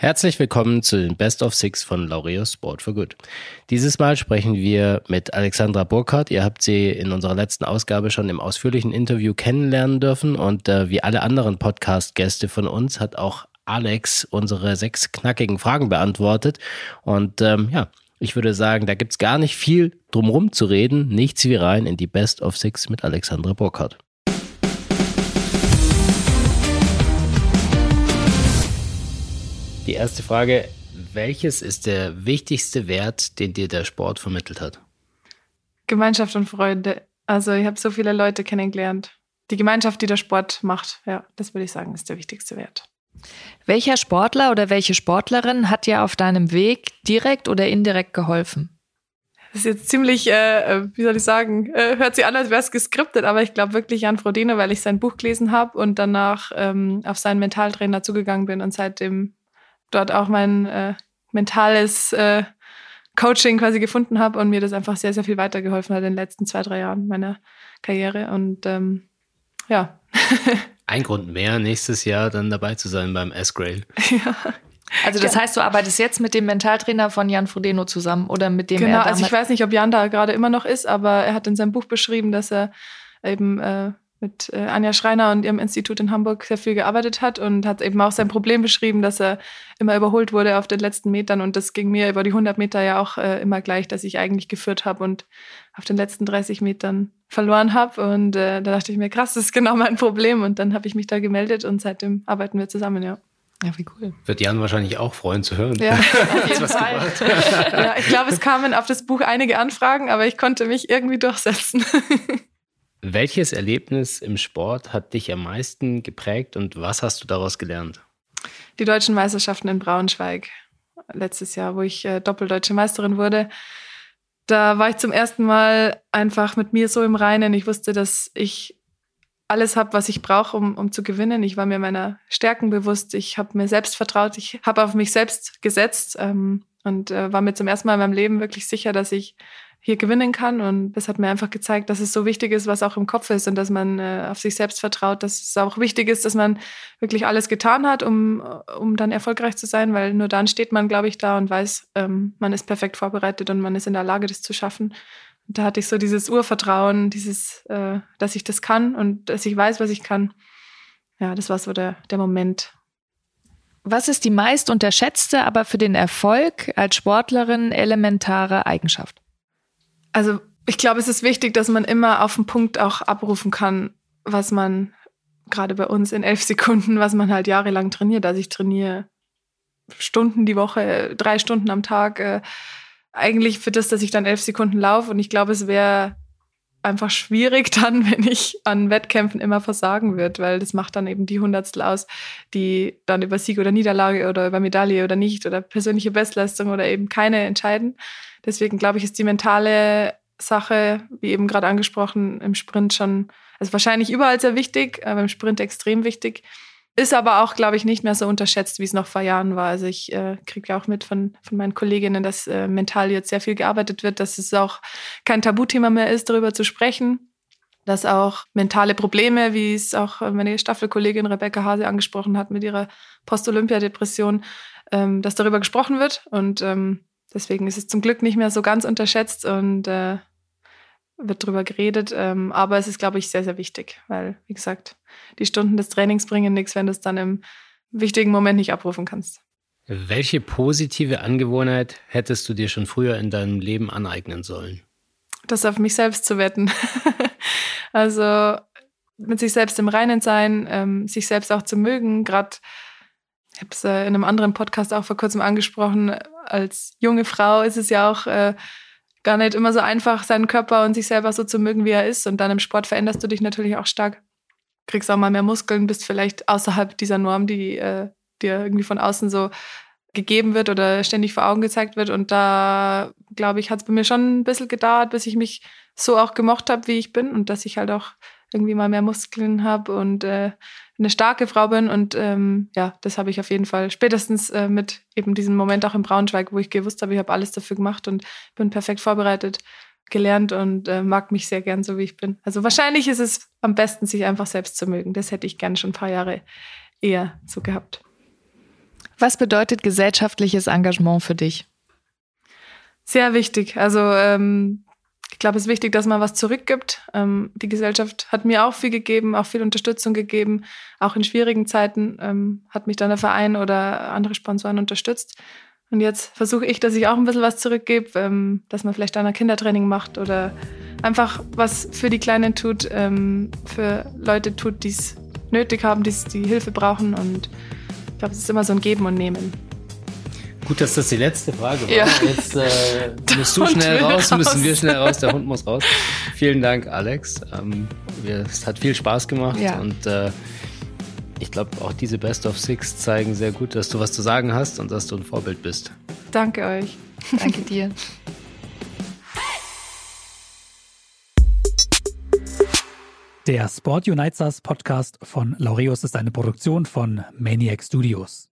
Herzlich willkommen zu den Best of Six von Laureus Sport for Good. Dieses Mal sprechen wir mit Alexandra Burkhardt. Ihr habt sie in unserer letzten Ausgabe schon im ausführlichen Interview kennenlernen dürfen und äh, wie alle anderen Podcast-Gäste von uns hat auch Alex unsere sechs knackigen Fragen beantwortet. Und ähm, ja, ich würde sagen, da gibt's gar nicht viel drumrum zu reden. Nichts wie rein in die Best of Six mit Alexandra Burkhardt. Die erste Frage, welches ist der wichtigste Wert, den dir der Sport vermittelt hat? Gemeinschaft und Freude. Also ich habe so viele Leute kennengelernt. Die Gemeinschaft, die der Sport macht, ja, das würde ich sagen, ist der wichtigste Wert. Welcher Sportler oder welche Sportlerin hat dir auf deinem Weg direkt oder indirekt geholfen? Das ist jetzt ziemlich, äh, äh wie soll ich sagen, äh, hört sich an, als wäre es geskriptet, aber ich glaube wirklich Jan Frodeno, weil ich sein Buch gelesen habe und danach ähm, auf seinen Mentaltrainer zugegangen bin und seitdem dort auch mein äh, mentales äh, Coaching quasi gefunden habe und mir das einfach sehr, sehr viel weitergeholfen hat in den letzten zwei, drei Jahren meiner Karriere. Und ähm, ja. Ein Grund mehr, nächstes Jahr dann dabei zu sein beim S-Grail. Ja. Also das ja. heißt, du arbeitest jetzt mit dem Mentaltrainer von Jan Frodeno zusammen oder mit dem Genau, also ich weiß nicht, ob Jan da gerade immer noch ist, aber er hat in seinem Buch beschrieben, dass er eben äh, mit äh, Anja Schreiner und ihrem Institut in Hamburg sehr viel gearbeitet hat und hat eben auch sein Problem beschrieben, dass er immer überholt wurde auf den letzten Metern und das ging mir über die 100 Meter ja auch äh, immer gleich, dass ich eigentlich geführt habe und auf den letzten 30 Metern verloren habe und äh, da dachte ich mir, krass, das ist genau mein Problem und dann habe ich mich da gemeldet und seitdem arbeiten wir zusammen, ja. Ja, wie cool. Wird Jan wahrscheinlich auch freuen zu hören. Ja, auf jeden Fall. ja, ich glaube, es kamen auf das Buch einige Anfragen, aber ich konnte mich irgendwie durchsetzen. Welches Erlebnis im Sport hat dich am meisten geprägt und was hast du daraus gelernt? Die deutschen Meisterschaften in Braunschweig letztes Jahr, wo ich äh, doppeldeutsche Meisterin wurde. Da war ich zum ersten Mal einfach mit mir so im Reinen. Ich wusste, dass ich alles habe, was ich brauche, um, um zu gewinnen. Ich war mir meiner Stärken bewusst. Ich habe mir selbst vertraut. Ich habe auf mich selbst gesetzt ähm, und äh, war mir zum ersten Mal in meinem Leben wirklich sicher, dass ich hier gewinnen kann. Und das hat mir einfach gezeigt, dass es so wichtig ist, was auch im Kopf ist und dass man äh, auf sich selbst vertraut, dass es auch wichtig ist, dass man wirklich alles getan hat, um, um dann erfolgreich zu sein, weil nur dann steht man, glaube ich, da und weiß, ähm, man ist perfekt vorbereitet und man ist in der Lage, das zu schaffen. Und da hatte ich so dieses Urvertrauen, dieses, äh, dass ich das kann und dass ich weiß, was ich kann. Ja, das war so der, der Moment, was ist die meist unterschätzte, aber für den Erfolg als Sportlerin elementare Eigenschaft? Also ich glaube, es ist wichtig, dass man immer auf den Punkt auch abrufen kann, was man gerade bei uns in elf Sekunden, was man halt jahrelang trainiert. Also ich trainiere Stunden die Woche, drei Stunden am Tag. Äh, eigentlich für das, dass ich dann elf Sekunden laufe. Und ich glaube, es wäre einfach schwierig dann, wenn ich an Wettkämpfen immer versagen wird, weil das macht dann eben die Hundertstel aus, die dann über Sieg oder Niederlage oder über Medaille oder nicht oder persönliche Bestleistung oder eben keine entscheiden. Deswegen glaube ich, ist die mentale Sache, wie eben gerade angesprochen, im Sprint schon, also wahrscheinlich überall sehr wichtig, aber im Sprint extrem wichtig. Ist aber auch, glaube ich, nicht mehr so unterschätzt, wie es noch vor Jahren war. Also ich äh, kriege ja auch mit von, von meinen Kolleginnen, dass äh, mental jetzt sehr viel gearbeitet wird, dass es auch kein Tabuthema mehr ist, darüber zu sprechen. Dass auch mentale Probleme, wie es auch meine Staffelkollegin Rebecca Hase angesprochen hat mit ihrer Post-Olympia-Depression, ähm, dass darüber gesprochen wird. Und ähm, Deswegen ist es zum Glück nicht mehr so ganz unterschätzt und äh, wird drüber geredet. Ähm, aber es ist, glaube ich, sehr, sehr wichtig, weil, wie gesagt, die Stunden des Trainings bringen nichts, wenn du es dann im wichtigen Moment nicht abrufen kannst. Welche positive Angewohnheit hättest du dir schon früher in deinem Leben aneignen sollen? Das auf mich selbst zu wetten. also mit sich selbst im Reinen sein, ähm, sich selbst auch zu mögen, gerade ich habe es äh, in einem anderen Podcast auch vor kurzem angesprochen, als junge Frau ist es ja auch äh, gar nicht immer so einfach, seinen Körper und sich selber so zu mögen, wie er ist. Und dann im Sport veränderst du dich natürlich auch stark. Kriegst auch mal mehr Muskeln, bist vielleicht außerhalb dieser Norm, die äh, dir irgendwie von außen so gegeben wird oder ständig vor Augen gezeigt wird. Und da, glaube ich, hat es bei mir schon ein bisschen gedauert, bis ich mich so auch gemocht habe, wie ich bin und dass ich halt auch irgendwie mal mehr Muskeln habe und äh, eine starke Frau bin. Und ähm, ja, das habe ich auf jeden Fall spätestens äh, mit eben diesem Moment auch in Braunschweig, wo ich gewusst habe, ich habe alles dafür gemacht und bin perfekt vorbereitet, gelernt und äh, mag mich sehr gern so, wie ich bin. Also wahrscheinlich ist es am besten, sich einfach selbst zu mögen. Das hätte ich gerne schon ein paar Jahre eher so gehabt. Was bedeutet gesellschaftliches Engagement für dich? Sehr wichtig. Also ähm, ich glaube, es ist wichtig, dass man was zurückgibt. Ähm, die Gesellschaft hat mir auch viel gegeben, auch viel Unterstützung gegeben. Auch in schwierigen Zeiten ähm, hat mich dann der Verein oder andere Sponsoren unterstützt. Und jetzt versuche ich, dass ich auch ein bisschen was zurückgebe, ähm, dass man vielleicht ein Kindertraining macht oder einfach was für die Kleinen tut, ähm, für Leute tut, die es nötig haben, die die Hilfe brauchen. Und ich glaube, es ist immer so ein Geben und Nehmen. Gut, dass das die letzte Frage war. Ja. Jetzt äh, musst du schnell raus, raus. müssen wir schnell raus, der Hund muss raus. Vielen Dank, Alex. Ähm, wir, es hat viel Spaß gemacht Ja. und äh, ich glaube, auch diese Best of Six zeigen sehr gut, dass du was zu sagen hast und dass du ein Vorbild bist. Danke euch. Danke dir. Der Sport Unites Us Podcast von Laureus ist eine Produktion von Maniac Studios.